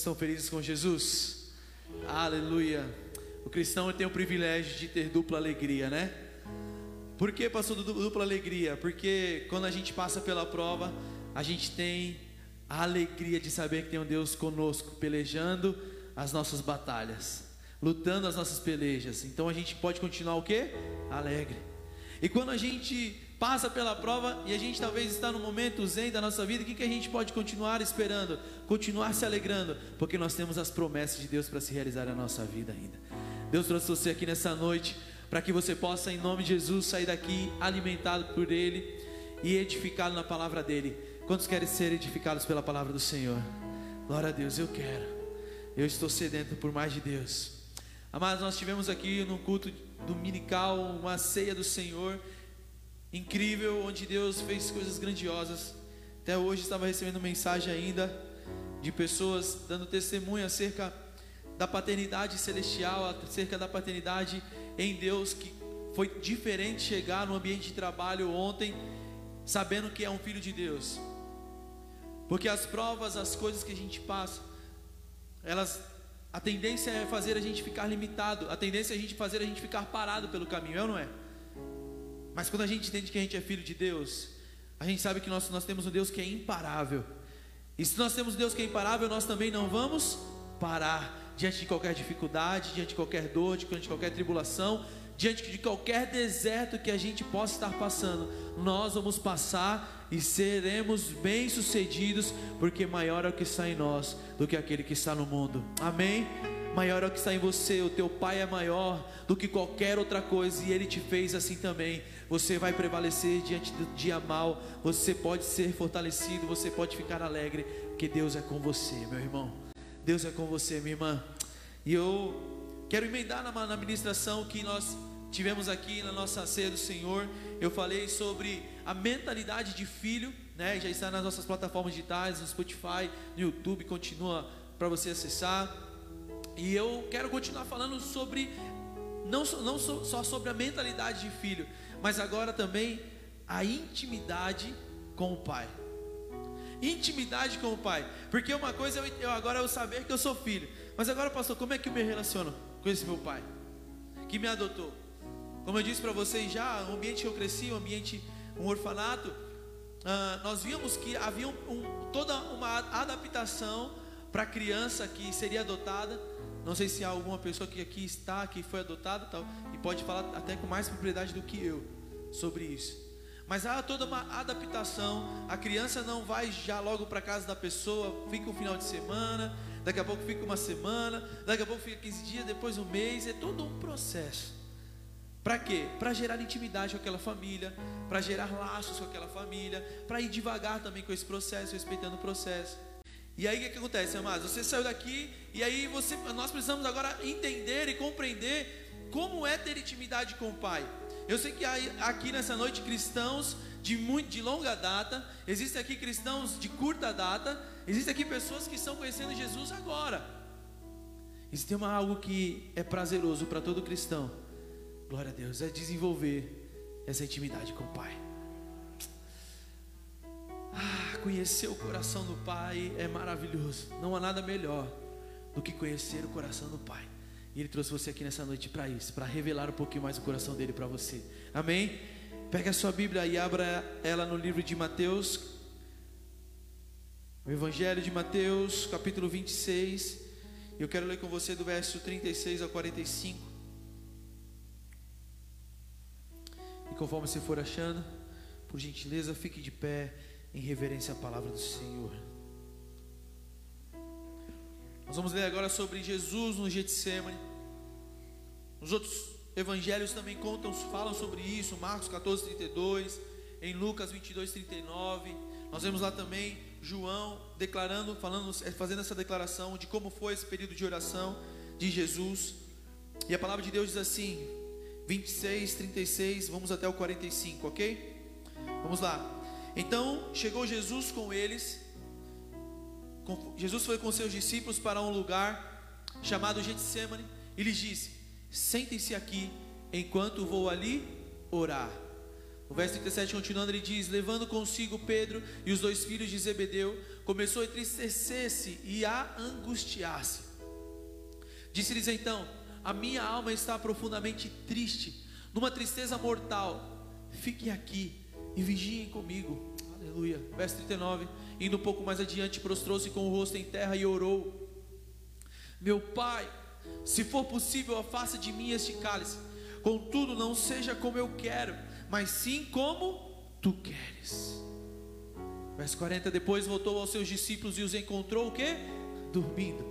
estão felizes com Jesus? Aleluia. O cristão tem o privilégio de ter dupla alegria, né? Por que passou dupla alegria? Porque quando a gente passa pela prova, a gente tem a alegria de saber que tem um Deus conosco, pelejando as nossas batalhas, lutando as nossas pelejas. Então a gente pode continuar o quê? Alegre. E quando a gente passa pela prova e a gente talvez está no momento zen da nossa vida, o que, que a gente pode continuar esperando? Continuar se alegrando, porque nós temos as promessas de Deus para se realizar na nossa vida ainda. Deus trouxe você aqui nessa noite para que você possa, em nome de Jesus, sair daqui alimentado por Ele e edificado na palavra dEle. Quantos querem ser edificados pela palavra do Senhor? Glória a Deus, eu quero. Eu estou sedento por mais de Deus. Amados, nós tivemos aqui no culto dominical uma ceia do Senhor incrível, onde Deus fez coisas grandiosas. Até hoje estava recebendo mensagem ainda de pessoas dando testemunho acerca da paternidade celestial, acerca da paternidade em Deus, que foi diferente chegar no ambiente de trabalho ontem, sabendo que é um filho de Deus. Porque as provas, as coisas que a gente passa, elas a tendência é fazer a gente ficar limitado, a tendência é a gente fazer a gente ficar parado pelo caminho, é ou não é? Mas quando a gente entende que a gente é filho de Deus, a gente sabe que nós, nós temos um Deus que é imparável. E se nós temos um Deus que é imparável, nós também não vamos parar diante de qualquer dificuldade, diante de qualquer dor, diante de qualquer tribulação, diante de qualquer deserto que a gente possa estar passando. Nós vamos passar e seremos bem-sucedidos, porque maior é o que está em nós do que aquele que está no mundo. Amém? Maior é o que está em você, o teu Pai é maior do que qualquer outra coisa e Ele te fez assim também. Você vai prevalecer diante do dia mal, você pode ser fortalecido, você pode ficar alegre, porque Deus é com você, meu irmão. Deus é com você, minha irmã. E eu quero emendar na, na ministração que nós tivemos aqui na nossa ceia do Senhor. Eu falei sobre a mentalidade de filho, né? Já está nas nossas plataformas digitais, no Spotify, no YouTube, continua para você acessar. E eu quero continuar falando sobre, não, não só sobre a mentalidade de filho, mas agora também a intimidade com o Pai. Intimidade com o Pai. Porque uma coisa eu, eu agora eu saber que eu sou filho. Mas agora, pastor, como é que eu me relaciono com esse meu pai? Que me adotou. Como eu disse para vocês já, o ambiente que eu cresci, o ambiente, um orfanato, uh, nós vimos que havia um, um, toda uma adaptação para a criança que seria adotada não sei se há alguma pessoa que aqui está, que foi adotada tal, e pode falar até com mais propriedade do que eu sobre isso. Mas há toda uma adaptação. A criança não vai já logo para casa da pessoa, fica um final de semana, daqui a pouco fica uma semana, daqui a pouco fica 15 dias, depois um mês. É todo um processo. Para quê? Para gerar intimidade com aquela família, para gerar laços com aquela família, para ir devagar também com esse processo, respeitando o processo. E aí o que, que acontece, amados? Você saiu daqui e aí você, nós precisamos agora entender e compreender como é ter intimidade com o Pai. Eu sei que aqui nessa noite cristãos de muito de longa data, existem aqui cristãos de curta data, existem aqui pessoas que estão conhecendo Jesus agora. Existe uma algo que é prazeroso para todo cristão. Glória a Deus, é desenvolver essa intimidade com o Pai. Ah, conhecer o coração do Pai é maravilhoso. Não há nada melhor do que conhecer o coração do Pai. E Ele trouxe você aqui nessa noite para isso, para revelar um pouquinho mais o coração dele para você. Amém? Pega a sua Bíblia e abra ela no livro de Mateus, o Evangelho de Mateus, capítulo 26. Eu quero ler com você do verso 36 ao 45. E conforme você for achando, por gentileza, fique de pé em reverência à palavra do Senhor. Nós vamos ler agora sobre Jesus no Getsemane. Os outros evangelhos também contam, falam sobre isso, Marcos 14, 32, em Lucas 22, 39. Nós vemos lá também João declarando, falando, fazendo essa declaração de como foi esse período de oração de Jesus. E a palavra de Deus diz assim, 26, 36, vamos até o 45, ok? Vamos lá. Então chegou Jesus com eles. Jesus foi com seus discípulos para um lugar chamado Getsemane e lhes disse: Sentem-se aqui enquanto vou ali orar. O verso 37 continuando, ele diz: Levando consigo Pedro e os dois filhos de Zebedeu, começou a entristecer-se e a angustiar-se. Disse-lhes então: A minha alma está profundamente triste, numa tristeza mortal. Fiquem aqui e vigiem comigo. Aleluia. Verso 39. Indo um pouco mais adiante, prostrou-se com o rosto em terra e orou: Meu pai, se for possível, afasta de mim este cálice. Contudo, não seja como eu quero, mas sim como tu queres. Verso 40, depois voltou aos seus discípulos e os encontrou o quê? Dormindo.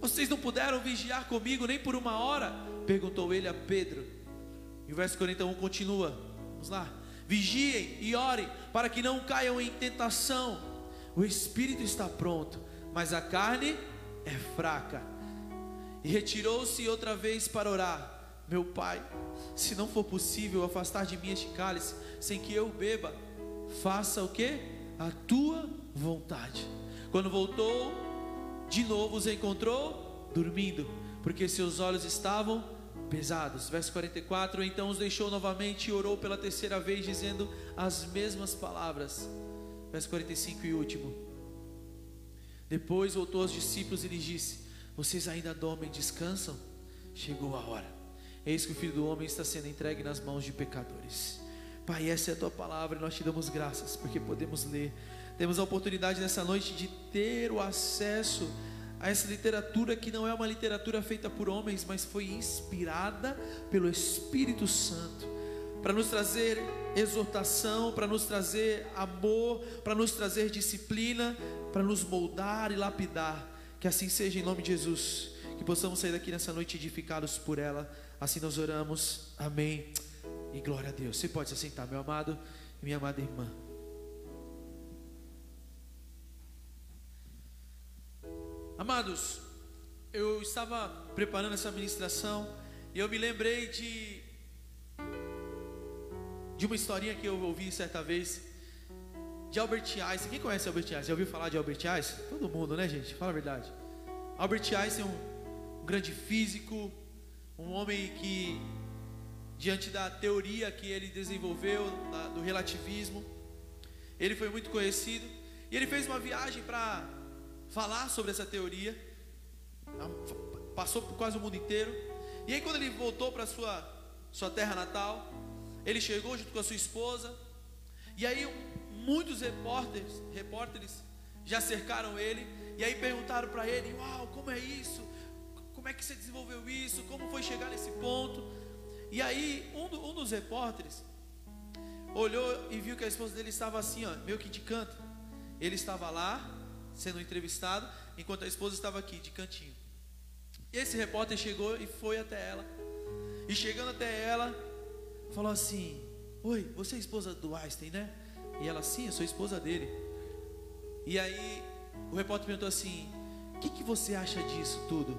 Vocês não puderam vigiar comigo nem por uma hora? Perguntou ele a Pedro. E o verso 41 continua. Vamos lá. Vigiem e orem para que não caiam em tentação. O espírito está pronto, mas a carne é fraca. E retirou-se outra vez para orar. Meu pai, se não for possível afastar de mim este cálice, sem que eu beba, faça o que? A tua vontade. Quando voltou, de novo os encontrou dormindo, porque seus olhos estavam pesados. Verso 44: Então os deixou novamente e orou pela terceira vez, dizendo as mesmas palavras. Verso 45 e último. Depois voltou aos discípulos e lhes disse: Vocês ainda dormem descansam? Chegou a hora Eis que o Filho do Homem está sendo entregue nas mãos de pecadores. Pai, essa é a tua palavra e nós te damos graças porque podemos ler. Temos a oportunidade nessa noite de ter o acesso a essa literatura que não é uma literatura feita por homens, mas foi inspirada pelo Espírito Santo para nos trazer exortação, para nos trazer amor, para nos trazer disciplina, para nos moldar e lapidar. Que assim seja em nome de Jesus. Que possamos sair daqui nessa noite edificados por ela. Assim nós oramos. Amém. E glória a Deus. Você pode se sentar, meu amado e minha amada irmã. Amados, eu estava preparando essa ministração e eu me lembrei de de uma historinha que eu ouvi certa vez de Albert Einstein. Quem conhece Albert Einstein? Já ouviu falar de Albert Einstein? Todo mundo, né, gente? Fala a verdade. Albert Einstein é um, um grande físico, um homem que, diante da teoria que ele desenvolveu, da, do relativismo, ele foi muito conhecido. E ele fez uma viagem para falar sobre essa teoria. Passou por quase o mundo inteiro. E aí, quando ele voltou para sua sua terra natal, ele chegou junto com a sua esposa. E aí, muitos repórteres, repórteres já cercaram ele. E aí perguntaram para ele: Uau, como é isso? como é que você desenvolveu isso, como foi chegar nesse ponto. E aí, um, do, um dos repórteres olhou e viu que a esposa dele estava assim, ó, meio que de canto. Ele estava lá, sendo entrevistado, enquanto a esposa estava aqui, de cantinho. E esse repórter chegou e foi até ela. E chegando até ela, falou assim: Oi, você é esposa do Einstein, né? E ela, sim, eu sou esposa dele. E aí, o repórter perguntou assim: O que, que você acha disso tudo?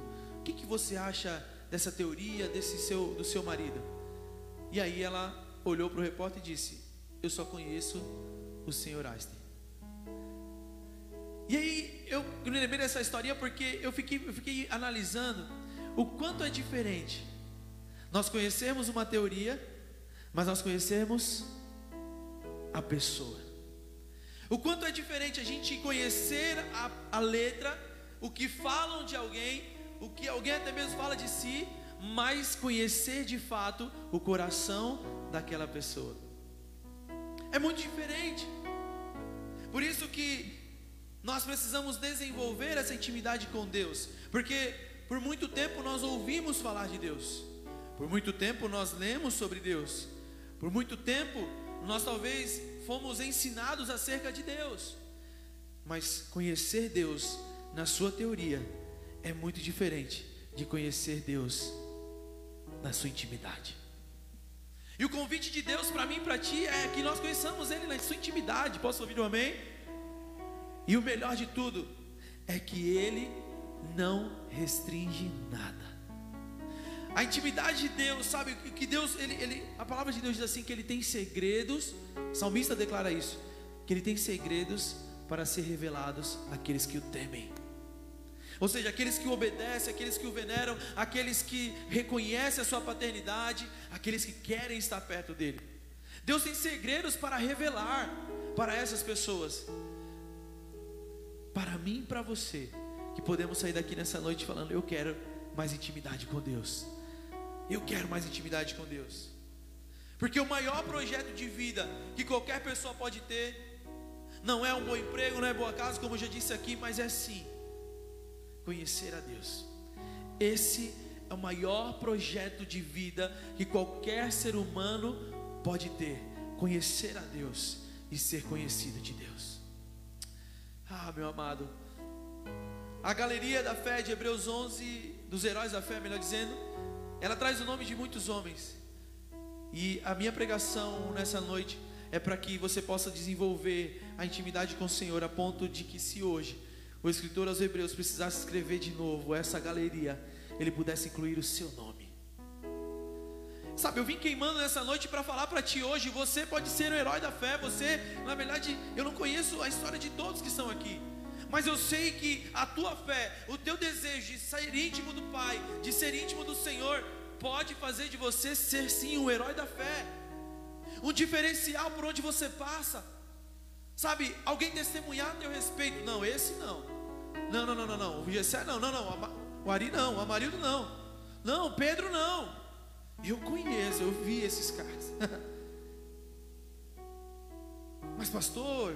que, que você acha dessa teoria desse seu, do seu marido? E aí ela olhou para o repórter e disse: Eu só conheço o senhor Einstein. E aí eu me lembrei dessa história porque eu fiquei, eu fiquei analisando o quanto é diferente nós conhecemos uma teoria, mas nós conhecemos a pessoa. O quanto é diferente a gente conhecer a, a letra, o que falam de alguém, o que alguém até mesmo fala de si, mas conhecer de fato o coração daquela pessoa. É muito diferente. Por isso que nós precisamos desenvolver essa intimidade com Deus, porque por muito tempo nós ouvimos falar de Deus. Por muito tempo nós lemos sobre Deus. Por muito tempo nós talvez fomos ensinados acerca de Deus. Mas conhecer Deus na sua teoria é muito diferente de conhecer Deus na sua intimidade. E o convite de Deus para mim e para ti é que nós conheçamos Ele na sua intimidade. Posso ouvir um amém? E o melhor de tudo é que Ele não restringe nada. A intimidade de Deus, sabe? Que Deus, ele, ele, a palavra de Deus diz assim: que Ele tem segredos. O salmista declara isso: que Ele tem segredos para ser revelados àqueles que o temem. Ou seja, aqueles que o obedecem, aqueles que o veneram, aqueles que reconhecem a sua paternidade, aqueles que querem estar perto dele. Deus tem segredos para revelar para essas pessoas. Para mim e para você, que podemos sair daqui nessa noite falando: Eu quero mais intimidade com Deus. Eu quero mais intimidade com Deus. Porque o maior projeto de vida que qualquer pessoa pode ter não é um bom emprego, não é boa casa, como eu já disse aqui, mas é sim conhecer a Deus. Esse é o maior projeto de vida que qualquer ser humano pode ter: conhecer a Deus e ser conhecido de Deus. Ah, meu amado, a galeria da fé de Hebreus 11, dos heróis da fé, melhor dizendo, ela traz o nome de muitos homens. E a minha pregação nessa noite é para que você possa desenvolver a intimidade com o Senhor a ponto de que se hoje o escritor aos Hebreus precisasse escrever de novo essa galeria, ele pudesse incluir o seu nome. Sabe, eu vim queimando nessa noite para falar para ti hoje, você pode ser o herói da fé, você, na verdade, eu não conheço a história de todos que estão aqui. Mas eu sei que a tua fé, o teu desejo de ser íntimo do Pai, de ser íntimo do Senhor, pode fazer de você ser sim um herói da fé, um diferencial por onde você passa. Sabe, alguém testemunhar a teu respeito. Não, esse não. Não, não, não, não, não. O Gessé não, não, não. O Ari não, o Amarildo não. Não, Pedro não. Eu conheço, eu vi esses caras. Mas pastor,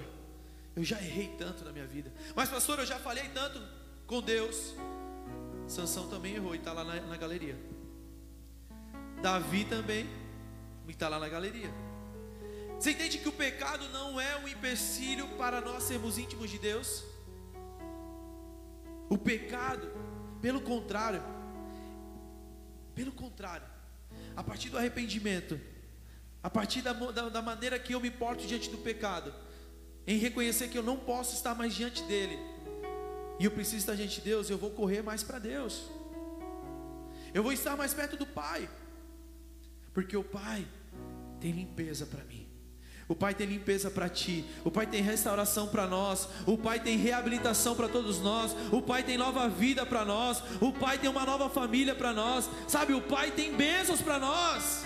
eu já errei tanto na minha vida. Mas pastor, eu já falei tanto com Deus. Sansão também errou e está lá na, na galeria. Davi também está lá na galeria. Você entende que o pecado não é um empecilho para nós sermos íntimos de Deus? O pecado, pelo contrário, pelo contrário, a partir do arrependimento, a partir da, da, da, maneira que eu me porto diante do pecado, em reconhecer que eu não posso estar mais diante dele, e eu preciso estar diante de Deus, eu vou correr mais para Deus, eu vou estar mais perto do Pai, porque o Pai tem limpeza para mim. O Pai tem limpeza para ti. O Pai tem restauração para nós. O Pai tem reabilitação para todos nós. O Pai tem nova vida para nós. O Pai tem uma nova família para nós. Sabe, o Pai tem bênçãos para nós.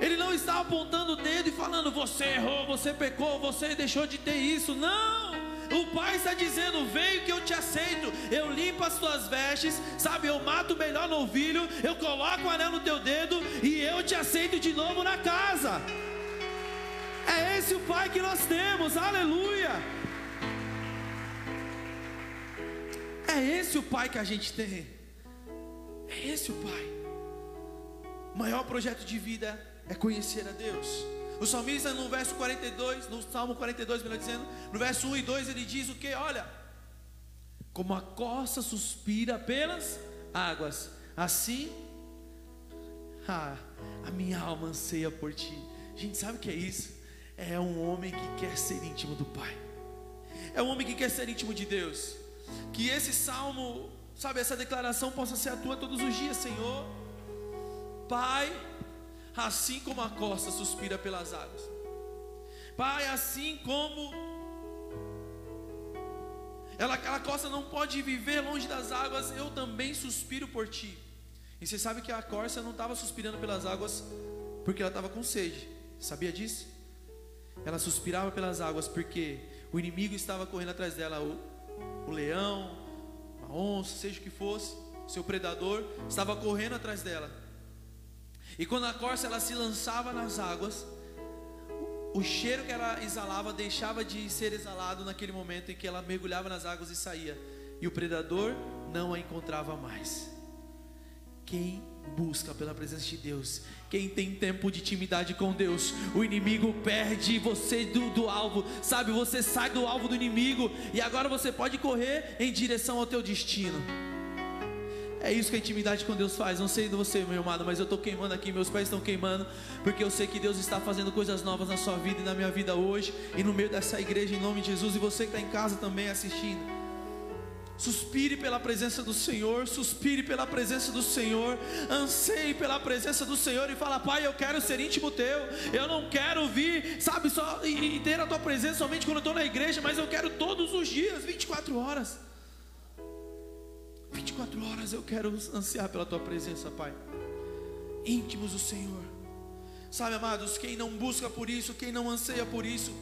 Ele não está apontando o dedo e falando: você errou, você pecou, você deixou de ter isso. Não! O Pai está dizendo: Veio que eu te aceito, eu limpo as tuas vestes, sabe? Eu mato o melhor novilho, eu coloco o anel no teu dedo e eu te aceito de novo na casa. É esse o Pai que nós temos, aleluia. É esse o Pai que a gente tem. É esse o Pai. O maior projeto de vida é conhecer a Deus. O salmista no verso 42, no Salmo 42, melhor dizendo, no verso 1 e 2, ele diz o que? Olha, como a costa suspira pelas águas, assim ah, a minha alma anseia por ti. Gente, sabe o que é isso? É um homem que quer ser íntimo do Pai, é um homem que quer ser íntimo de Deus. Que esse salmo, sabe, essa declaração possa ser a tua todos os dias, Senhor. Pai, assim como a costa suspira pelas águas, Pai, assim como ela, aquela costa não pode viver longe das águas, eu também suspiro por ti. E você sabe que a corça não estava suspirando pelas águas porque ela estava com sede, sabia disso? Ela suspirava pelas águas porque o inimigo estava correndo atrás dela, o, o leão, a onça, seja o que fosse, seu predador estava correndo atrás dela. E quando a corça ela se lançava nas águas, o cheiro que ela exalava deixava de ser exalado naquele momento em que ela mergulhava nas águas e saía, e o predador não a encontrava mais. Quem busca pela presença de Deus, quem tem tempo de intimidade com Deus, o inimigo perde você do, do alvo, sabe? Você sai do alvo do inimigo e agora você pode correr em direção ao teu destino. É isso que a intimidade com Deus faz. Não sei de você, meu amado, mas eu estou queimando aqui, meus pés estão queimando, porque eu sei que Deus está fazendo coisas novas na sua vida e na minha vida hoje, e no meio dessa igreja, em nome de Jesus, e você que está em casa também assistindo. Suspire pela presença do Senhor, suspire pela presença do Senhor, anseie pela presença do Senhor e fala: Pai, eu quero ser íntimo teu. Eu não quero vir, sabe, só e, e ter a tua presença somente quando eu estou na igreja, mas eu quero todos os dias, 24 horas. 24 horas eu quero ansiar pela tua presença, Pai. Íntimos do Senhor. Sabe, amados, quem não busca por isso, quem não anseia por isso,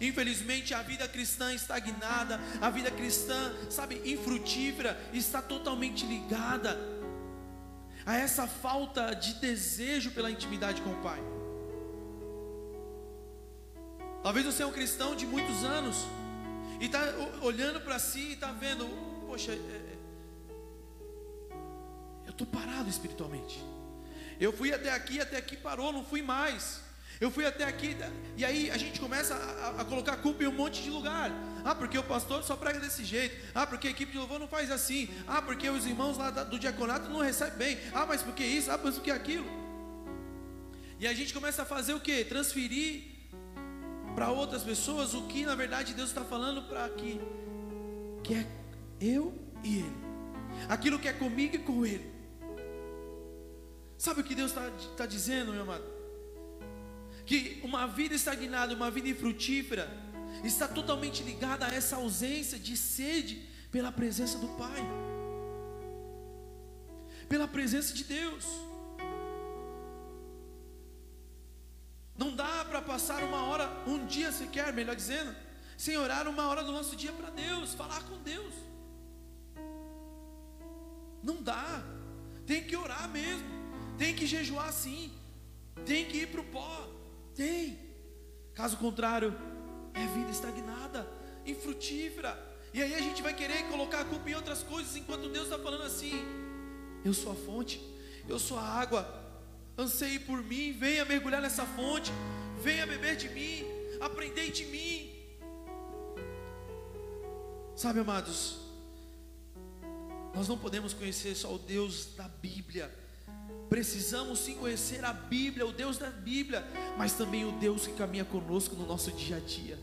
infelizmente a vida cristã estagnada, a vida cristã, sabe, infrutífera, está totalmente ligada a essa falta de desejo pela intimidade com o Pai. Talvez você é um cristão de muitos anos e está olhando para si e está vendo, poxa, é, é, eu estou parado espiritualmente. Eu fui até aqui, até aqui parou, não fui mais. Eu fui até aqui, e aí a gente começa a, a, colocar culpa em um monte de lugar. Ah, porque o pastor só prega desse jeito. Ah, porque a equipe de louvor não faz assim. Ah, porque os irmãos lá do diaconato não recebem bem. Ah, mas porque isso? Ah, mas porque aquilo. E a gente começa a fazer o que? Transferir para outras pessoas o que na verdade Deus está falando para que, que é eu e Ele. Aquilo que é comigo e com Ele. Sabe o que Deus está tá dizendo, meu amado? Que uma vida estagnada, uma vida infrutífera, está totalmente ligada a essa ausência de sede pela presença do Pai, pela presença de Deus. Não dá para passar uma hora, um dia sequer, melhor dizendo, sem orar uma hora do nosso dia para Deus, falar com Deus. Não dá, tem que orar mesmo. Tem que jejuar sim. Tem que ir para o pó. Tem. Caso contrário, é vida estagnada, infrutífera. E aí a gente vai querer colocar a culpa em outras coisas, enquanto Deus está falando assim: Eu sou a fonte, eu sou a água. Anseie por mim, venha mergulhar nessa fonte, venha beber de mim, aprender de mim. Sabe, amados, nós não podemos conhecer só o Deus da Bíblia, Precisamos sim conhecer a Bíblia, o Deus da Bíblia, mas também o Deus que caminha conosco no nosso dia a dia.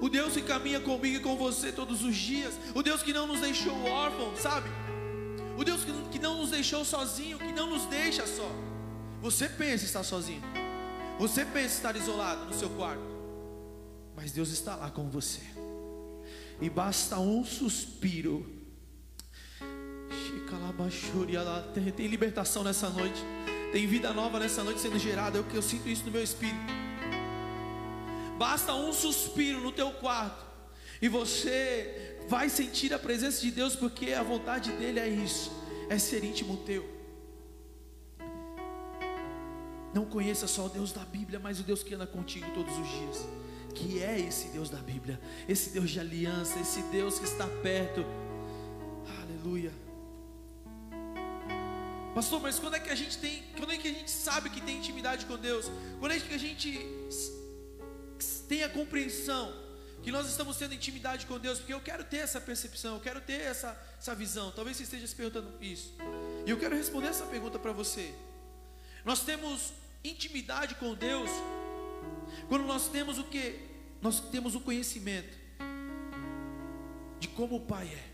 O Deus que caminha comigo e com você todos os dias, o Deus que não nos deixou órfãos, sabe? O Deus que não nos deixou sozinho, que não nos deixa só. Você pensa estar sozinho, você pensa estar isolado no seu quarto, mas Deus está lá com você, e basta um suspiro tem, libertação nessa noite. Tem vida nova nessa noite sendo gerada. Eu, eu sinto isso no meu espírito. Basta um suspiro no teu quarto. E você vai sentir a presença de Deus, porque a vontade dele é isso: é ser íntimo teu. Não conheça só o Deus da Bíblia, mas o Deus que anda contigo todos os dias. Que é esse Deus da Bíblia, esse Deus de aliança, esse Deus que está perto. Aleluia. Pastor, mas quando é que a gente tem, quando é que a gente sabe que tem intimidade com Deus? Quando é que a gente tem a compreensão que nós estamos tendo intimidade com Deus? Porque eu quero ter essa percepção, eu quero ter essa, essa visão. Talvez você esteja se perguntando isso. E eu quero responder essa pergunta para você. Nós temos intimidade com Deus quando nós temos o que? Nós temos o conhecimento de como o Pai é.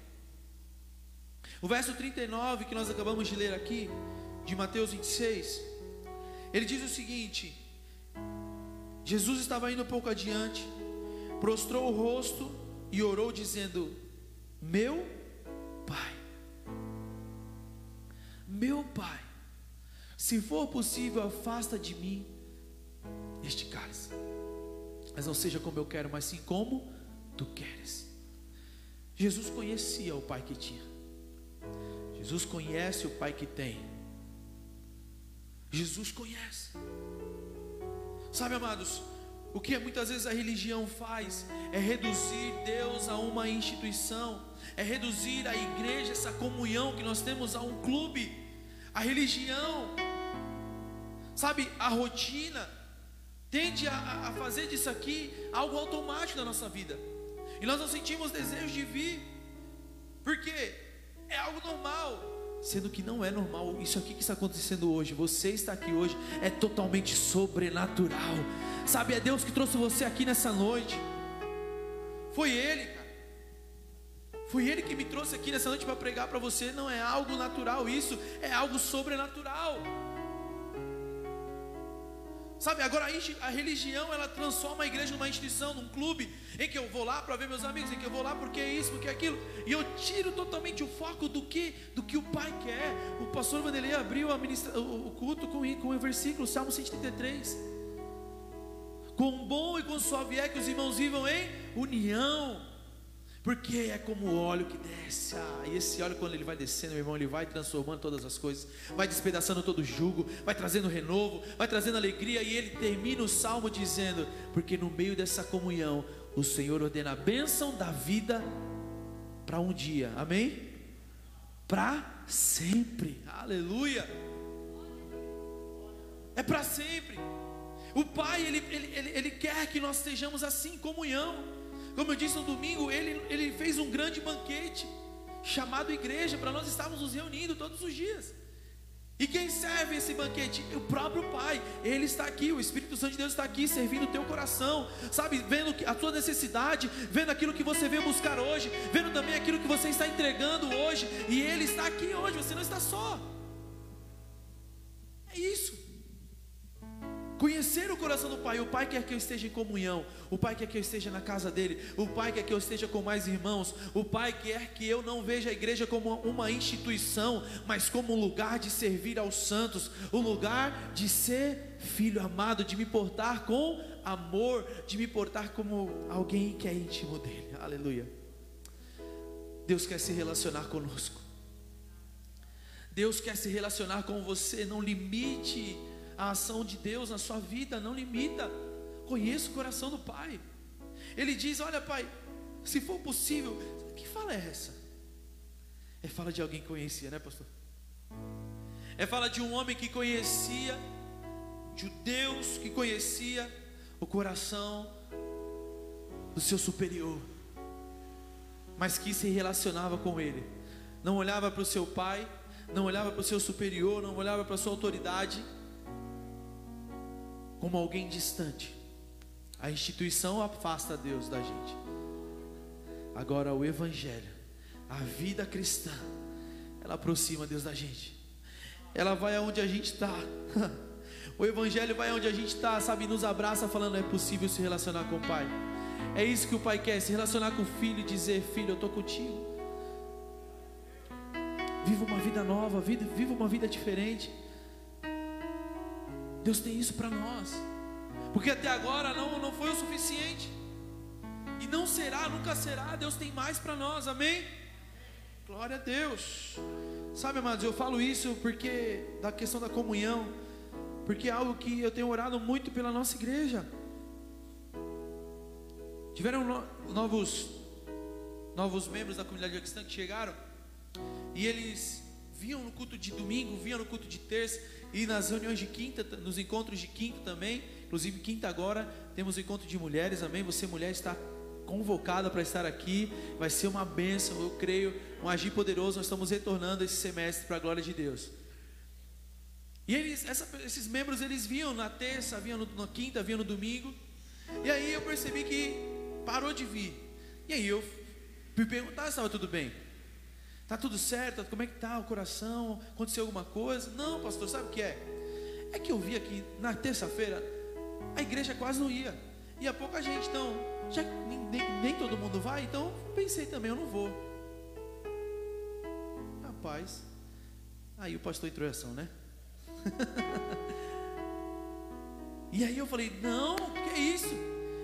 O verso 39 que nós acabamos de ler aqui, de Mateus 26, ele diz o seguinte: Jesus estava indo um pouco adiante, prostrou o rosto e orou, dizendo: Meu Pai, meu Pai, se for possível, afasta de mim este cálice, mas não seja como eu quero, mas sim como tu queres. Jesus conhecia o Pai que tinha. Jesus conhece o Pai que tem. Jesus conhece. Sabe, amados, o que muitas vezes a religião faz é reduzir Deus a uma instituição, é reduzir a igreja, essa comunhão que nós temos a um clube. A religião, sabe, a rotina, tende a, a fazer disso aqui algo automático na nossa vida. E nós não sentimos desejo de vir, porque é algo normal, sendo que não é normal. Isso aqui que está acontecendo hoje, você está aqui hoje, é totalmente sobrenatural. Sabe, é Deus que trouxe você aqui nessa noite. Foi Ele. Foi Ele que me trouxe aqui nessa noite para pregar para você. Não é algo natural, isso é algo sobrenatural. Sabe, agora a religião ela transforma a igreja numa instituição, num clube, em que eu vou lá para ver meus amigos, em que eu vou lá porque é isso, porque é aquilo, e eu tiro totalmente o foco do que, do que o Pai quer. O pastor Vanderlei abriu ministra, o culto com, com o versículo, Salmo 133. Quão bom e quão suave é que os irmãos vivam em união. Porque é como o óleo que desce. Ah, e esse óleo, quando ele vai descendo, meu irmão, ele vai transformando todas as coisas, vai despedaçando todo o jugo, vai trazendo renovo, vai trazendo alegria. E ele termina o salmo dizendo: Porque no meio dessa comunhão, o Senhor ordena a bênção da vida para um dia, amém? Para sempre, aleluia. É para sempre. O Pai, ele, ele, ele, ele quer que nós estejamos assim, em comunhão. Como eu disse no domingo, ele, ele fez um grande banquete chamado igreja para nós estarmos nos reunindo todos os dias. E quem serve esse banquete? O próprio Pai. Ele está aqui, o Espírito Santo de Deus está aqui servindo o teu coração, sabe? Vendo a tua necessidade, vendo aquilo que você veio buscar hoje, vendo também aquilo que você está entregando hoje. E Ele está aqui hoje, você não está só. É isso. Conhecer o coração do Pai. O Pai quer que eu esteja em comunhão. O Pai quer que eu esteja na casa dele. O Pai quer que eu esteja com mais irmãos. O Pai quer que eu não veja a igreja como uma instituição, mas como um lugar de servir aos santos, um lugar de ser filho amado, de me portar com amor, de me portar como alguém que é íntimo dele. Aleluia. Deus quer se relacionar conosco. Deus quer se relacionar com você. Não limite a ação de Deus na sua vida, não limita. Conheça o coração do Pai. Ele diz: Olha, Pai, se for possível, que fala é essa? É fala de alguém que conhecia, né, pastor? É fala de um homem que conhecia, de um Deus que conhecia o coração do seu superior, mas que se relacionava com ele. Não olhava para o seu pai, não olhava para o seu superior, não olhava para a sua autoridade como alguém distante. A instituição afasta Deus da gente. Agora o Evangelho, a vida cristã, ela aproxima Deus da gente. Ela vai aonde a gente está. O Evangelho vai aonde a gente está, sabe? Nos abraça falando: é possível se relacionar com o Pai. É isso que o Pai quer: se relacionar com o Filho e dizer: Filho, eu estou contigo. Viva uma vida nova, viva uma vida diferente. Deus tem isso para nós. Porque até agora não, não foi o suficiente. E não será, nunca será. Deus tem mais para nós, amém? Glória a Deus. Sabe, amados, eu falo isso porque da questão da comunhão, porque é algo que eu tenho orado muito pela nossa igreja. Tiveram no, novos novos membros da comunidade cristã que chegaram e eles vinham no culto de domingo, vinham no culto de terça e nas reuniões de quinta, nos encontros de quinta também, inclusive quinta agora, temos o encontro de mulheres, amém? Você mulher está convocada para estar aqui, vai ser uma bênção, eu creio, um agir poderoso, nós estamos retornando esse semestre para a glória de Deus. E eles, essa, esses membros, eles vinham na terça, vinham no, na quinta, vinham no domingo, e aí eu percebi que parou de vir, e aí eu me perguntar se estava tudo bem, Tá tudo certo? Como é que tá o coração? Aconteceu alguma coisa? Não, pastor, sabe o que é? É que eu vi aqui na terça-feira a igreja quase não ia. Ia pouca gente, então, já nem, nem todo mundo vai, então pensei também, eu não vou. Rapaz, aí o pastor entrou em ação, né? e aí eu falei, não, que é isso?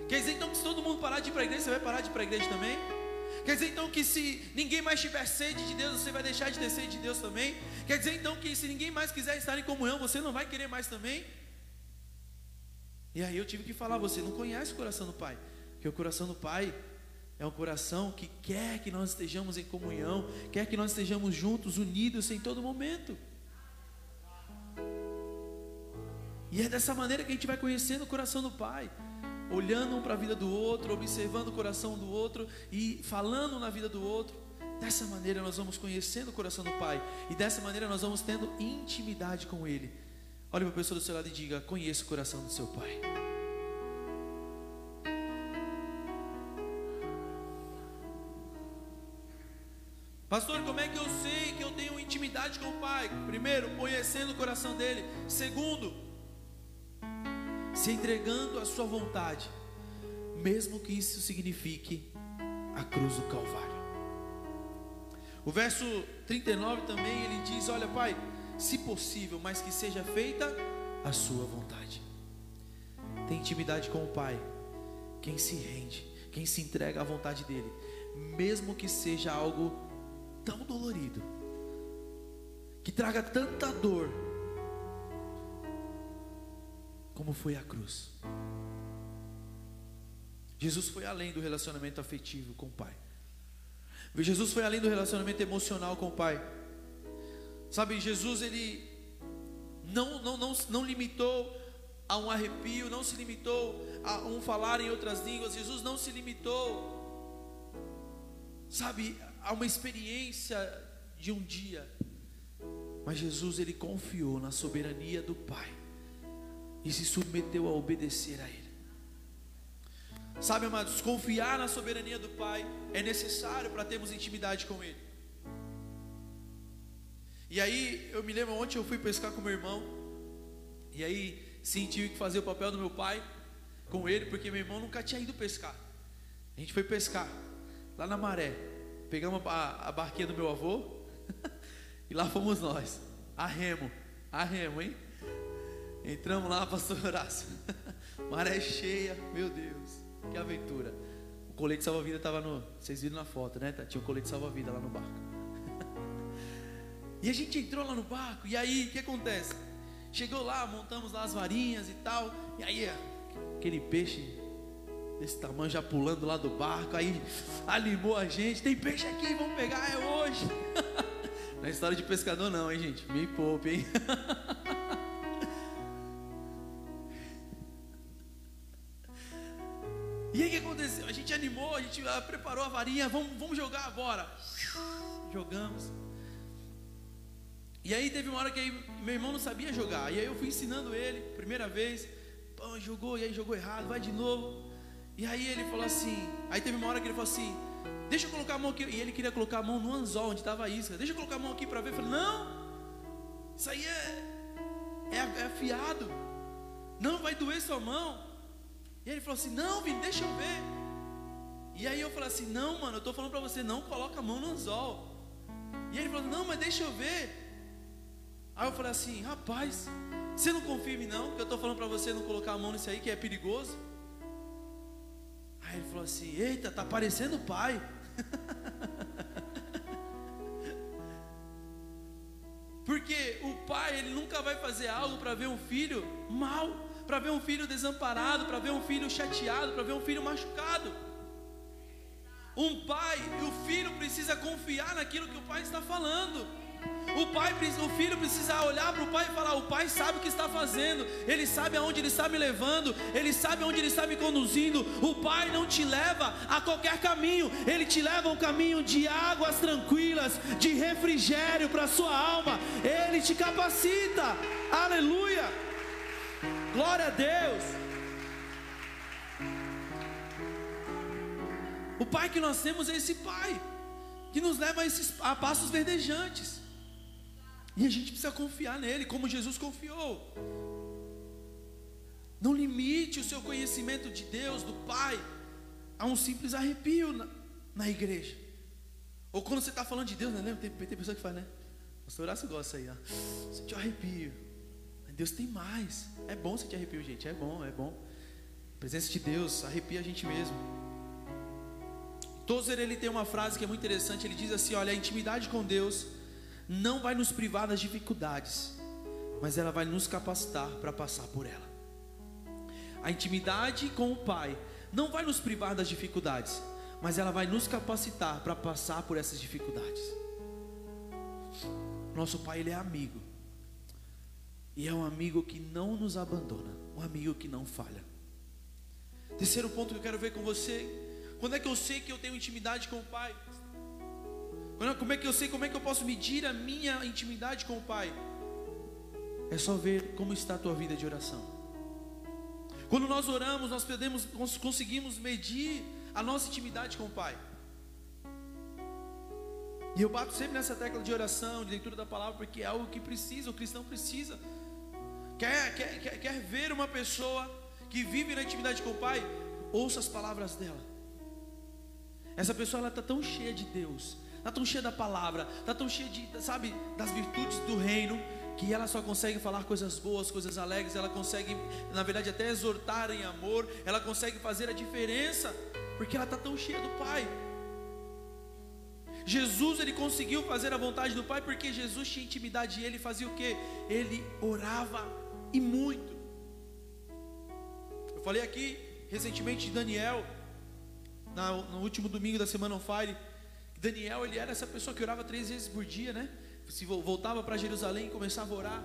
Quer dizer então que se todo mundo parar de ir para a igreja, você vai parar de ir para a igreja também? Quer dizer então que se ninguém mais tiver sede de Deus, você vai deixar de ter sede de Deus também? Quer dizer então que se ninguém mais quiser estar em comunhão, você não vai querer mais também? E aí eu tive que falar, você não conhece o coração do Pai, porque o coração do Pai é um coração que quer que nós estejamos em comunhão, quer que nós estejamos juntos, unidos em todo momento. E é dessa maneira que a gente vai conhecendo o coração do Pai olhando um para a vida do outro, observando o coração do outro e falando na vida do outro. Dessa maneira nós vamos conhecendo o coração do Pai e dessa maneira nós vamos tendo intimidade com Ele. Olhe para a pessoa do seu lado e diga: Conheça o coração do seu Pai. Pastor, como é que eu sei que eu tenho intimidade com o Pai? Primeiro, conhecendo o coração dele. Segundo, se entregando à sua vontade, mesmo que isso signifique a cruz do Calvário. O verso 39 também ele diz: Olha, Pai, se possível, mas que seja feita a Sua vontade. Tem intimidade com o Pai, quem se rende, quem se entrega à vontade dEle, mesmo que seja algo tão dolorido, que traga tanta dor, como foi a cruz. Jesus foi além do relacionamento afetivo com o Pai. Jesus foi além do relacionamento emocional com o Pai. Sabe, Jesus ele não, não, não, não limitou a um arrepio, não se limitou a um falar em outras línguas. Jesus não se limitou, sabe, a uma experiência de um dia. Mas Jesus ele confiou na soberania do Pai e se submeteu a obedecer a Ele. Sabe, amados, confiar na soberania do Pai é necessário para termos intimidade com Ele. E aí, eu me lembro ontem eu fui pescar com meu irmão, e aí tive que fazer o papel do meu pai com ele, porque meu irmão nunca tinha ido pescar. A gente foi pescar lá na maré, pegamos a, a barquinha do meu avô, e lá fomos nós, a remo, a remo, hein? Entramos lá, pastor Horácio, maré cheia, meu Deus. Que aventura. O colete salva-vida estava no. Vocês viram na foto, né? Tinha o colete salva-vida lá no barco. e a gente entrou lá no barco. E aí, o que acontece? Chegou lá, montamos lá as varinhas e tal. E aí, aquele peixe desse tamanho já pulando lá do barco. Aí animou a gente. Tem peixe aqui, vamos pegar, é hoje. Na história de pescador, não, hein, gente? Me poupe, hein? E aí o que aconteceu? A gente animou, a gente ah, preparou a varinha, vamos, vamos jogar agora. Jogamos. E aí teve uma hora que aí, meu irmão não sabia jogar. E aí eu fui ensinando ele, primeira vez. Pô, jogou, e aí jogou errado, vai de novo. E aí ele falou assim. Aí teve uma hora que ele falou assim: Deixa eu colocar a mão aqui. E ele queria colocar a mão no anzol onde estava isca. Deixa eu colocar a mão aqui para ver. Eu falei: Não, isso aí é, é, é afiado. Não vai doer sua mão. E ele falou assim: Não, Vini, deixa eu ver. E aí eu falei assim: Não, mano, eu estou falando para você, não coloca a mão no anzol. E ele falou: Não, mas deixa eu ver. Aí eu falei assim: Rapaz, você não confia não? Que eu estou falando para você não colocar a mão nisso aí que é perigoso. Aí ele falou assim: Eita, tá parecendo o pai. Porque o pai, ele nunca vai fazer algo para ver um filho mal para ver um filho desamparado, para ver um filho chateado, para ver um filho machucado. Um pai e o filho precisa confiar naquilo que o pai está falando. O pai, o filho precisa olhar para o pai e falar: o pai sabe o que está fazendo, ele sabe aonde ele está me levando, ele sabe aonde ele está me conduzindo. O pai não te leva a qualquer caminho, ele te leva um caminho de águas tranquilas, de refrigério para a sua alma. Ele te capacita. Aleluia. Glória a Deus. O pai que nós temos é esse pai que nos leva a, esses, a passos verdejantes. E a gente precisa confiar nele, como Jesus confiou. Não limite o seu conhecimento de Deus, do Pai, a um simples arrepio na, na igreja. Ou quando você está falando de Deus, né? Tem, tem pessoa que faz, né? Pastor Horácio gosta aí, ó. Sente o arrepio. Deus tem mais. É bom sentir arrepio, gente. É bom, é bom. A presença de Deus arrepia a gente mesmo. Tozer ele tem uma frase que é muito interessante. Ele diz assim: Olha, a intimidade com Deus não vai nos privar das dificuldades, mas ela vai nos capacitar para passar por ela. A intimidade com o Pai não vai nos privar das dificuldades, mas ela vai nos capacitar para passar por essas dificuldades. Nosso Pai ele é amigo. E é um amigo que não nos abandona, um amigo que não falha. Terceiro ponto que eu quero ver com você: quando é que eu sei que eu tenho intimidade com o Pai? Como é que eu sei, como é que eu posso medir a minha intimidade com o Pai? É só ver como está a tua vida de oração. Quando nós oramos, nós podemos, nós conseguimos medir a nossa intimidade com o Pai. E eu bato sempre nessa tecla de oração, de leitura da palavra, porque é algo que precisa, o cristão precisa. Quer, quer, quer, quer ver uma pessoa que vive na intimidade com o Pai, ouça as palavras dela. Essa pessoa ela está tão cheia de Deus, está tão cheia da palavra, está tão cheia de, sabe, das virtudes do reino, que ela só consegue falar coisas boas, coisas alegres, ela consegue, na verdade, até exortar em amor, ela consegue fazer a diferença, porque ela está tão cheia do Pai. Jesus ele conseguiu fazer a vontade do Pai porque Jesus tinha intimidade e ele fazia o que? Ele orava e muito. Eu falei aqui recentemente de Daniel, no último domingo da semana on fire. Daniel ele era essa pessoa que orava três vezes por dia, né? Se voltava para Jerusalém e começava a orar.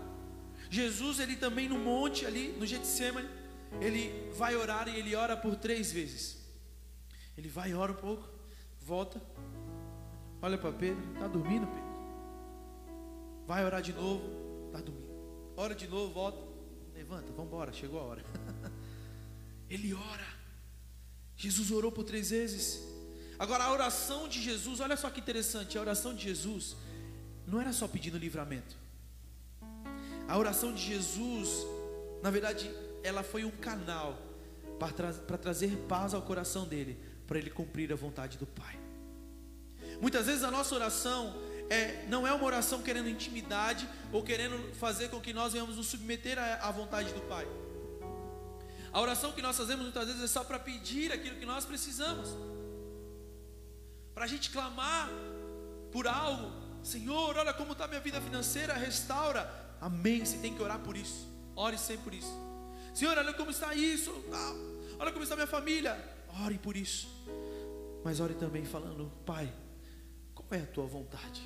Jesus ele também no monte ali no Getsemane, ele vai orar e ele ora por três vezes. Ele vai ora um pouco, volta, Olha para Pedro, está dormindo, Pedro? Vai orar de novo, está dormindo. Ora de novo, volta, levanta, vamos embora, chegou a hora. Ele ora. Jesus orou por três vezes. Agora a oração de Jesus, olha só que interessante, a oração de Jesus não era só pedindo livramento. A oração de Jesus, na verdade, ela foi um canal para, tra para trazer paz ao coração dele, para ele cumprir a vontade do Pai. Muitas vezes a nossa oração é, não é uma oração querendo intimidade ou querendo fazer com que nós venhamos nos submeter à, à vontade do Pai. A oração que nós fazemos muitas vezes é só para pedir aquilo que nós precisamos, para a gente clamar por algo. Senhor, olha como está minha vida financeira, restaura. Amém. Você tem que orar por isso. Ore sempre por isso. Senhor, olha como está isso. Olha como está minha família. Ore por isso. Mas ore também falando, Pai, qual é a tua vontade?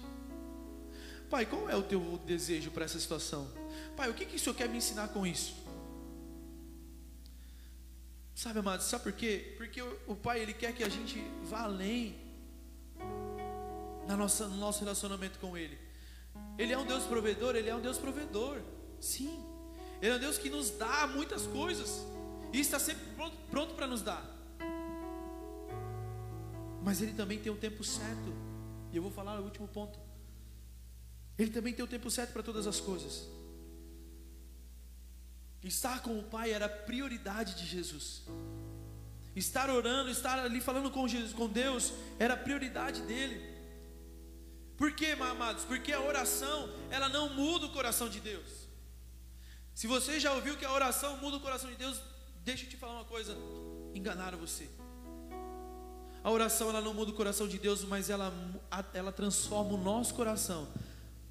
Pai, qual é o teu desejo para essa situação? Pai, o que, que o Senhor quer me ensinar com isso? Sabe, amados, sabe por quê? Porque o, Pai, Ele quer que a gente vá além na nossa, no nosso relacionamento com Ele. Ele é um Deus provedor, Ele é um Deus provedor. Sim. Ele é um Deus que nos dá muitas coisas. E está sempre pronto, pronto para nos dar. Mas Ele também tem um tempo certo e eu vou falar o último ponto. Ele também tem o tempo certo para todas as coisas. Estar com o Pai era prioridade de Jesus. Estar orando, estar ali falando com Jesus, com Deus, era prioridade dele. Por quê, amados? Porque a oração, ela não muda o coração de Deus. Se você já ouviu que a oração muda o coração de Deus, deixa eu te falar uma coisa: enganaram você. A oração ela não muda o coração de Deus, mas ela, ela transforma o nosso coração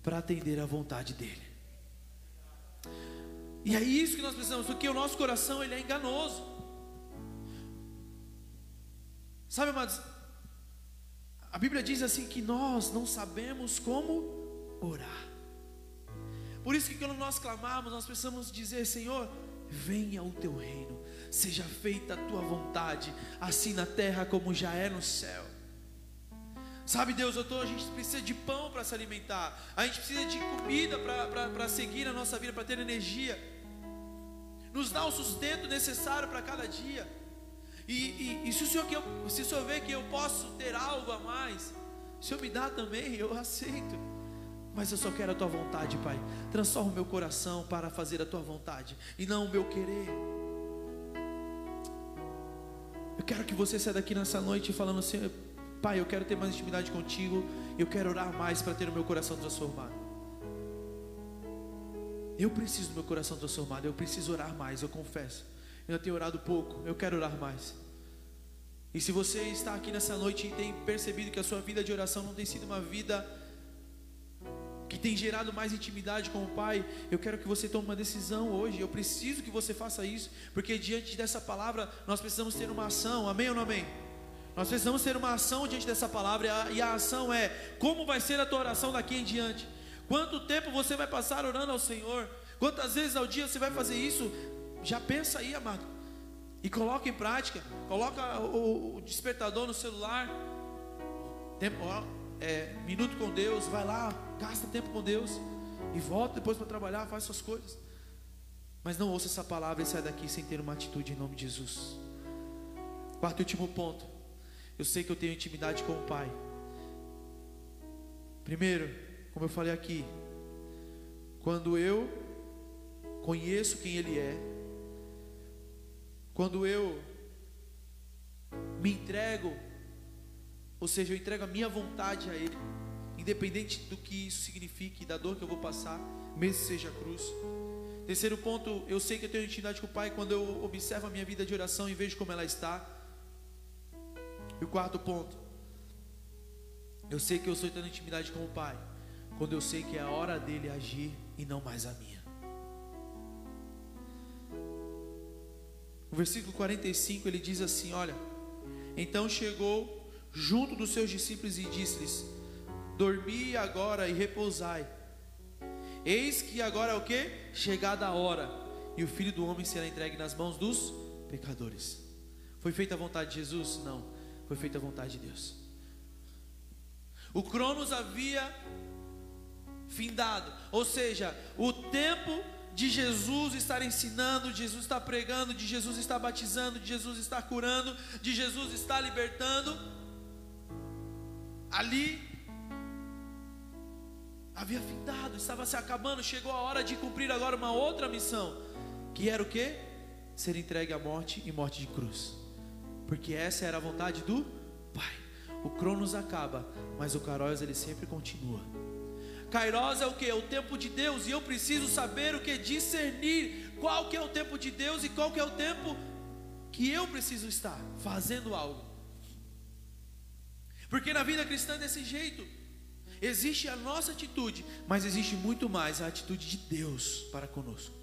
para atender à vontade dele. E é isso que nós precisamos, porque o nosso coração ele é enganoso. Sabe, amados? A Bíblia diz assim que nós não sabemos como orar. Por isso que quando nós clamamos, nós precisamos dizer, Senhor, venha o teu reino seja feita a tua vontade, assim na terra como já é no céu. Sabe, Deus, eu tô, a gente precisa de pão para se alimentar, a gente precisa de comida para seguir a nossa vida, para ter energia. Nos dá o sustento necessário para cada dia. E, e, e, se, o senhor, que eu, se o Senhor vê que eu posso ter algo a mais, o Senhor me dá também, eu aceito. Mas eu só quero a tua vontade, Pai. Transforma o meu coração para fazer a tua vontade e não o meu querer. Eu quero que você saia daqui nessa noite falando assim: Pai, eu quero ter mais intimidade contigo. Eu quero orar mais para ter o meu coração transformado. Eu preciso do meu coração transformado. Eu preciso orar mais, eu confesso. Eu tenho orado pouco, eu quero orar mais. E se você está aqui nessa noite e tem percebido que a sua vida de oração não tem sido uma vida que tem gerado mais intimidade com o Pai, eu quero que você tome uma decisão hoje. Eu preciso que você faça isso, porque diante dessa palavra nós precisamos ter uma ação. Amém ou não amém? Nós precisamos ter uma ação diante dessa palavra, e a ação é: como vai ser a tua oração daqui em diante? Quanto tempo você vai passar orando ao Senhor? Quantas vezes ao dia você vai fazer isso? Já pensa aí, amado. E coloca em prática. Coloca o, despertador no celular. Tempo, é, minuto com Deus, vai lá, gasta tempo com Deus e volta depois para trabalhar, faz suas coisas. Mas não ouça essa palavra e sai daqui sem ter uma atitude em nome de Jesus. Quarto e último ponto. Eu sei que eu tenho intimidade com o Pai. Primeiro, como eu falei aqui, quando eu conheço quem Ele é, quando eu me entrego, ou seja, eu entrego a minha vontade a Ele, independente do que isso signifique, da dor que eu vou passar, mesmo que seja cruz. Terceiro ponto, eu sei que eu tenho intimidade com o Pai quando eu observo a minha vida de oração e vejo como ela está. E o quarto ponto, eu sei que eu estou tendo intimidade com o Pai quando eu sei que é a hora dele agir e não mais a minha. No versículo 45 ele diz assim: Olha, então chegou junto dos seus discípulos e disse-lhes: Dormi agora e repousai. Eis que agora é o que? Chegada a hora, e o filho do homem será entregue nas mãos dos pecadores. Foi feita a vontade de Jesus? Não, foi feita a vontade de Deus. O Cronos havia findado, ou seja, o tempo de Jesus estar ensinando, de Jesus estar pregando, de Jesus estar batizando, de Jesus estar curando, de Jesus estar libertando, ali havia findado, estava se acabando, chegou a hora de cumprir agora uma outra missão, que era o que? Ser entregue à morte e morte de cruz, porque essa era a vontade do Pai. O Cronos acaba, mas o Caróis ele sempre continua. Kairos é o que? É o tempo de Deus, e eu preciso saber o que? Discernir qual que é o tempo de Deus e qual que é o tempo que eu preciso estar fazendo algo. Porque na vida cristã é desse jeito. Existe a nossa atitude, mas existe muito mais a atitude de Deus para conosco.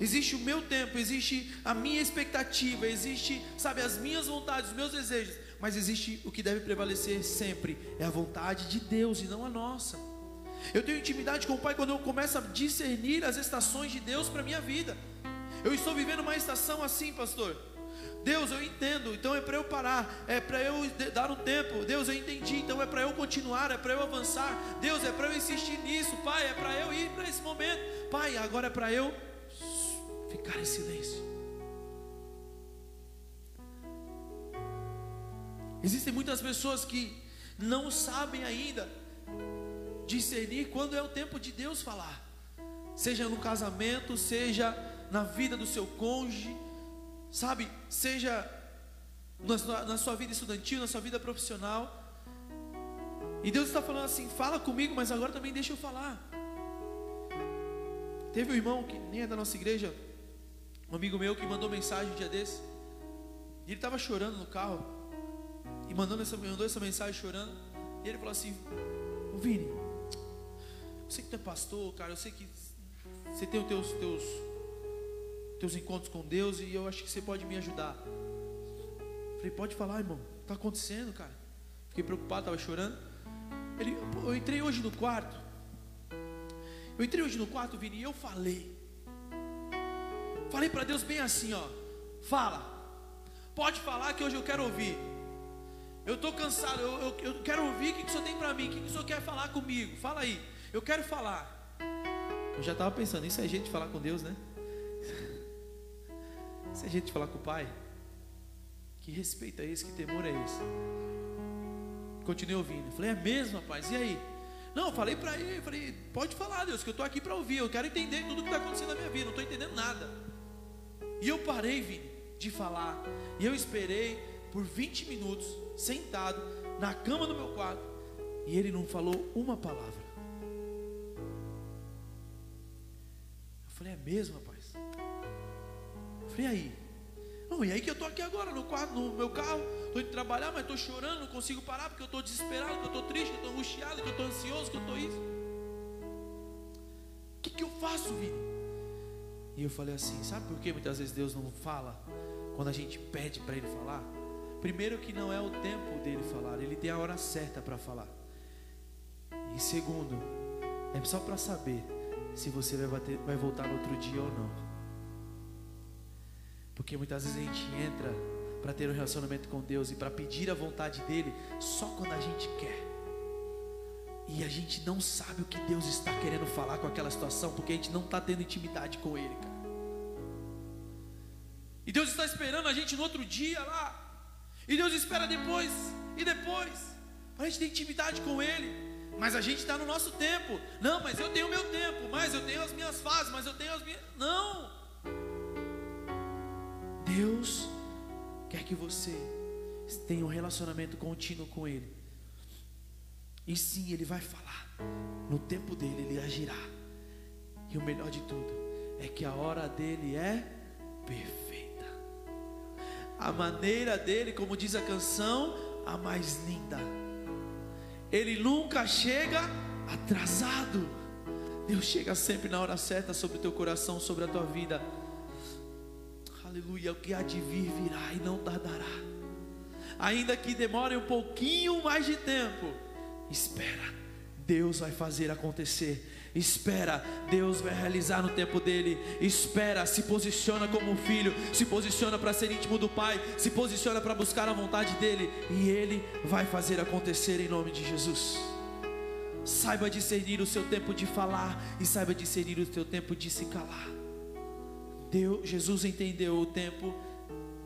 Existe o meu tempo, existe a minha expectativa, existe, sabe, as minhas vontades, os meus desejos, mas existe o que deve prevalecer sempre, é a vontade de Deus e não a nossa. Eu tenho intimidade com o Pai quando eu começo a discernir as estações de Deus para minha vida. Eu estou vivendo uma estação assim, pastor. Deus, eu entendo, então é para eu parar, é para eu dar um tempo. Deus, eu entendi, então é para eu continuar, é para eu avançar. Deus, é para eu insistir nisso, Pai, é para eu ir para esse momento. Pai, agora é para eu ficar em silêncio. Existem muitas pessoas que não sabem ainda discernir quando é o tempo de Deus falar, seja no casamento, seja na vida do seu cônjuge sabe, seja na sua, vida estudantil, na sua vida profissional. E Deus está falando assim: fala comigo, mas agora também deixa eu falar. Teve um irmão que nem é da nossa igreja, um amigo meu que mandou mensagem um dia desse. E ele estava chorando no carro. E mandando essa, mandou essa mensagem chorando. E ele falou assim: Vini, eu sei que tu é pastor, cara. Eu sei que você tem os teus, teus teus encontros com Deus e eu acho que você pode me ajudar. Falei, pode falar, irmão. Está acontecendo, cara. Fiquei preocupado, estava chorando. Ele, eu entrei hoje no quarto. Eu entrei hoje no quarto, Vini, e eu falei. Falei para Deus bem assim, ó. Fala. Pode falar que hoje eu quero ouvir. Eu estou cansado, eu, eu, eu, quero ouvir o que, que o Senhor tem para mim, o que, que o Senhor quer falar comigo. Fala aí. Eu quero falar. Eu já estava pensando, isso é jeito de falar com Deus, né? Se a gente falar com o pai, que respeito é esse, que temor é esse? Continuei ouvindo. Falei, é mesmo, rapaz? E aí? Não, eu falei para ele, falei, pode falar, Deus, que eu estou aqui para ouvir. Eu quero entender tudo que está acontecendo na minha vida. Não estou entendendo nada. E eu parei, Vini, de falar. E eu esperei por 20 minutos, sentado na cama do meu quarto. E ele não falou uma palavra. Eu falei, é mesmo, rapaz? Falei, aí? Não, e aí que eu estou aqui agora no quarto, no meu carro, estou indo trabalhar, mas estou chorando, não consigo parar porque eu estou desesperado, que eu estou triste, que eu estou angustiado, que eu estou ansioso, que eu estou isso. O que, que eu faço, Vini? E eu falei assim, sabe por que muitas vezes Deus não fala quando a gente pede para Ele falar? Primeiro que não é o tempo dele falar, Ele tem a hora certa para falar. E segundo, é só para saber se você vai, bater, vai voltar no outro dia ou não. Porque muitas vezes a gente entra para ter um relacionamento com Deus e para pedir a vontade dele só quando a gente quer. E a gente não sabe o que Deus está querendo falar com aquela situação, porque a gente não está tendo intimidade com Ele, cara. E Deus está esperando a gente no outro dia lá. E Deus espera depois e depois. Para a gente ter intimidade com Ele. Mas a gente está no nosso tempo. Não, mas eu tenho o meu tempo. Mas eu tenho as minhas fases. Mas eu tenho as minhas. Não. Deus quer que você tenha um relacionamento contínuo com Ele. E sim, Ele vai falar. No tempo dele, Ele agirá. E o melhor de tudo é que a hora dele é perfeita. A maneira dele, como diz a canção, a mais linda. Ele nunca chega atrasado. Deus chega sempre na hora certa sobre o teu coração, sobre a tua vida. Aleluia. O que há de vir virá e não tardará. Ainda que demore um pouquinho mais de tempo, espera. Deus vai fazer acontecer. Espera, Deus vai realizar no tempo dele. Espera, se posiciona como um filho, se posiciona para ser íntimo do Pai, se posiciona para buscar a vontade dele, e ele vai fazer acontecer em nome de Jesus. Saiba discernir o seu tempo de falar e saiba discernir o seu tempo de se calar. Deus, Jesus entendeu o tempo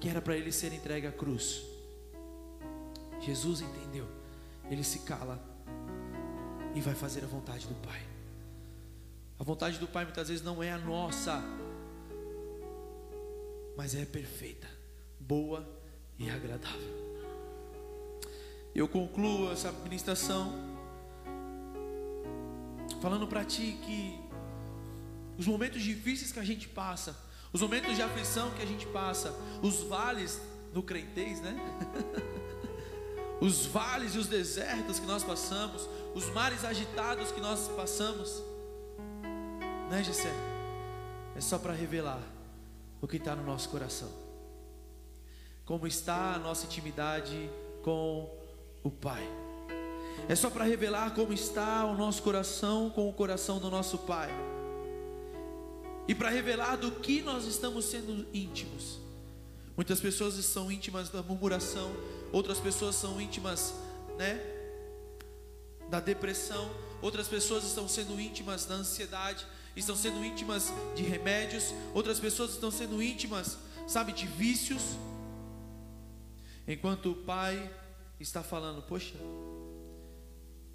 que era para ele ser entregue à cruz. Jesus entendeu. Ele se cala e vai fazer a vontade do Pai. A vontade do Pai muitas vezes não é a nossa, mas é perfeita, boa e agradável. Eu concluo essa ministração falando para ti que os momentos difíceis que a gente passa, os momentos de aflição que a gente passa, os vales no crentez, né? os vales e os desertos que nós passamos, os mares agitados que nós passamos, né, Gessé? É só para revelar o que está no nosso coração, como está a nossa intimidade com o Pai. É só para revelar como está o nosso coração com o coração do nosso Pai. E para revelar do que nós estamos sendo íntimos. Muitas pessoas são íntimas da murmuração, outras pessoas são íntimas, né, da depressão, outras pessoas estão sendo íntimas da ansiedade, estão sendo íntimas de remédios, outras pessoas estão sendo íntimas, sabe, de vícios. Enquanto o pai está falando, poxa,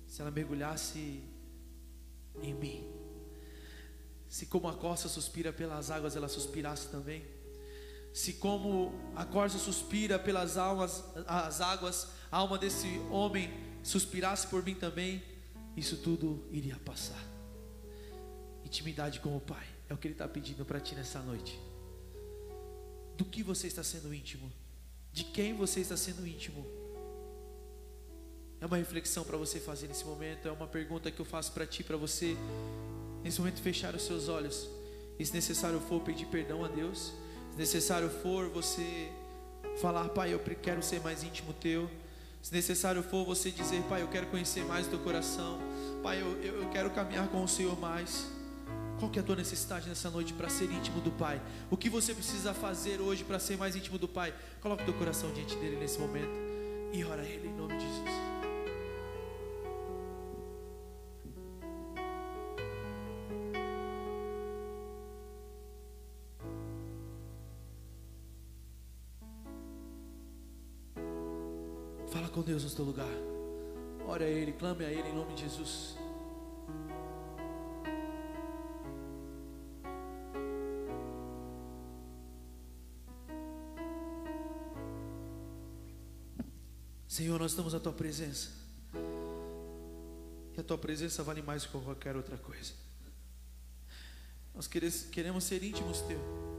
se ela mergulhasse em mim, se como a costa suspira pelas águas, ela suspirasse também. Se como a corça suspira pelas almas, as águas, a alma desse homem suspirasse por mim também, isso tudo iria passar. Intimidade com o Pai é o que Ele está pedindo para ti nessa noite. Do que você está sendo íntimo? De quem você está sendo íntimo? É uma reflexão para você fazer nesse momento. É uma pergunta que eu faço para ti, para você. Nesse momento, fechar os seus olhos. E se necessário for, pedir perdão a Deus. Se necessário for, você falar, Pai, eu quero ser mais íntimo teu. Se necessário for, você dizer, Pai, eu quero conhecer mais o teu coração. Pai, eu, eu, quero caminhar com o Senhor mais. Qual que é a tua necessidade nessa noite para ser íntimo do Pai? O que você precisa fazer hoje para ser mais íntimo do Pai? Coloque o teu coração diante dele nesse momento e ora a Ele em nome de Jesus. Deus no teu lugar. Ore a Ele, clame a Ele em nome de Jesus. Senhor, nós estamos à tua presença. E a tua presença vale mais que qualquer outra coisa. Nós queremos ser íntimos teu.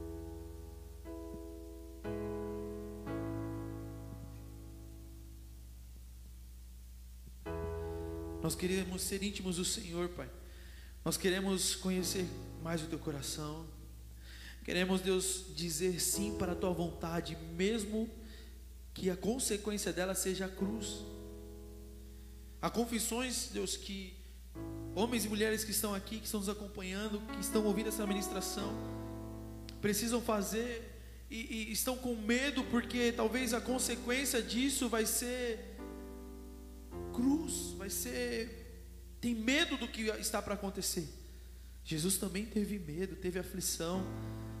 Nós queremos ser íntimos do Senhor, Pai. Nós queremos conhecer mais o teu coração. Queremos, Deus, dizer sim para a tua vontade, mesmo que a consequência dela seja a cruz. Há confissões, Deus, que homens e mulheres que estão aqui, que estão nos acompanhando, que estão ouvindo essa ministração, precisam fazer e, e estão com medo porque talvez a consequência disso vai ser cruz, vai ser. Tem medo do que está para acontecer. Jesus também teve medo, teve aflição,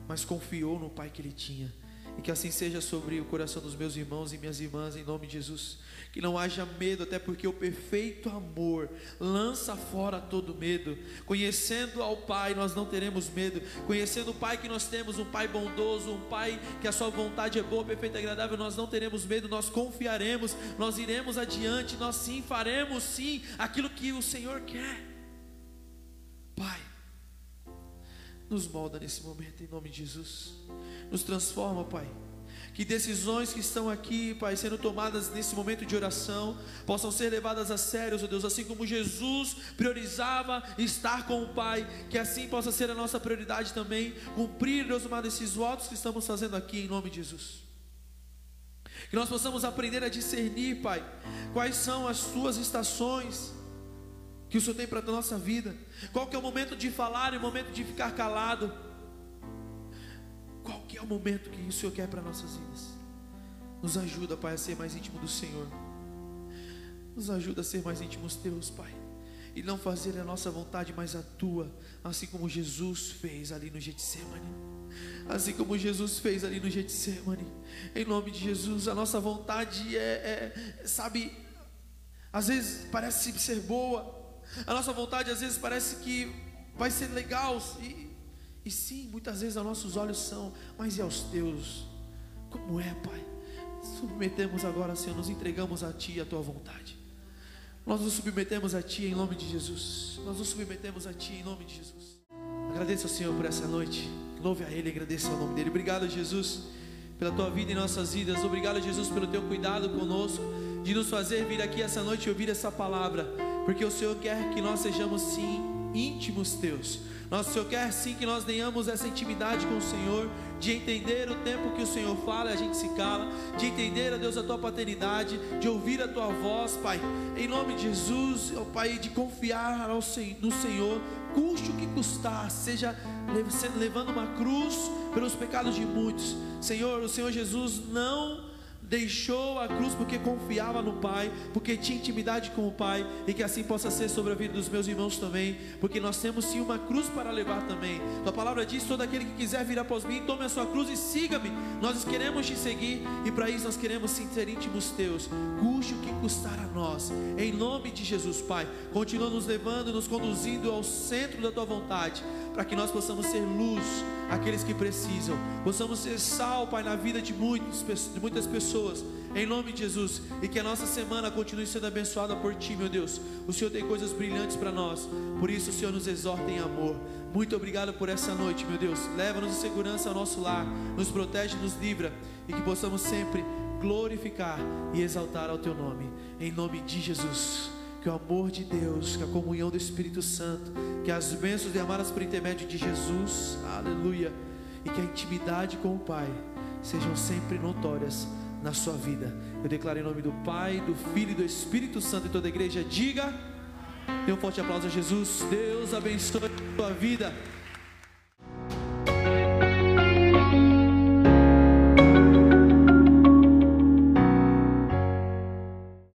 mas confiou no Pai que ele tinha. E que assim seja sobre o coração dos meus irmãos e minhas irmãs, em nome de Jesus. Que não haja medo, até porque o perfeito amor lança fora todo medo. Conhecendo ao Pai, nós não teremos medo. Conhecendo o Pai que nós temos, um Pai bondoso, um Pai que a Sua vontade é boa, perfeita e agradável, nós não teremos medo, nós confiaremos, nós iremos adiante, nós sim faremos sim aquilo que o Senhor quer. Pai, nos molda nesse momento, em nome de Jesus. Nos transforma, Pai. Que decisões que estão aqui, Pai, sendo tomadas nesse momento de oração, possam ser levadas a sério, ó Deus, assim como Jesus priorizava estar com o Pai, que assim possa ser a nossa prioridade também, cumprir, Deus amado, esses votos que estamos fazendo aqui, em nome de Jesus. Que nós possamos aprender a discernir, Pai, quais são as suas estações que o Senhor tem para a nossa vida. Qual que é o momento de falar e o momento de ficar calado? Qual que é o momento que o Senhor quer para nossas vidas? Nos ajuda, Pai, a ser mais íntimo do Senhor. Nos ajuda a ser mais íntimos teus, Pai. E não fazer a nossa vontade, mas a tua, assim como Jesus fez ali no Getsemane. Assim como Jesus fez ali no Getsemane. Em nome de Jesus, a nossa vontade é, é sabe, às vezes parece ser boa, a nossa vontade às vezes parece que vai ser legal, e, e sim, muitas vezes nossos olhos são, mas e aos teus? Como é, Pai? Submetemos agora, Senhor, nos entregamos a Ti e a Tua vontade. Nós nos submetemos a Ti em nome de Jesus. Nós nos submetemos a Ti em nome de Jesus. Agradeço ao Senhor por essa noite. Louve a Ele, agradeça o nome dEle. Obrigado, Jesus, pela Tua vida em nossas vidas. Obrigado, Jesus, pelo Teu cuidado conosco, de nos fazer vir aqui essa noite e ouvir essa palavra porque o Senhor quer que nós sejamos sim íntimos teus. Nosso Senhor quer sim que nós tenhamos essa intimidade com o Senhor, de entender o tempo que o Senhor fala e a gente se cala, de entender, ó Deus, a tua paternidade, de ouvir a tua voz, Pai. Em nome de Jesus, ó Pai, de confiar no Senhor, custe o que custar, seja levando uma cruz pelos pecados de muitos. Senhor, o Senhor Jesus não deixou a cruz porque confiava no Pai, porque tinha intimidade com o Pai, e que assim possa ser sobre a vida dos meus irmãos também, porque nós temos sim uma cruz para levar também. Tua palavra diz: todo aquele que quiser vir após mim, tome a sua cruz e siga-me. Nós queremos te seguir e para isso nós queremos sim ser íntimos teus, custe o que custar a nós, em nome de Jesus, Pai. Continua nos levando, nos conduzindo ao centro da tua vontade, para que nós possamos ser luz àqueles que precisam, possamos ser sal, Pai, na vida de, muitos, de muitas pessoas, em nome de Jesus, e que a nossa semana continue sendo abençoada por Ti, meu Deus. O Senhor tem coisas brilhantes para nós, por isso o Senhor nos exorta em amor. Muito obrigado por essa noite, meu Deus. Leva-nos em segurança ao nosso lar, nos protege, nos livra, e que possamos sempre glorificar e exaltar ao Teu nome, em nome de Jesus que o amor de Deus, que a comunhão do Espírito Santo, que as bênçãos derramadas por intermédio de Jesus, aleluia, e que a intimidade com o Pai sejam sempre notórias na sua vida. Eu declaro em nome do Pai, do Filho e do Espírito Santo e toda a igreja, diga, dê um forte aplauso a Jesus, Deus abençoe a tua vida.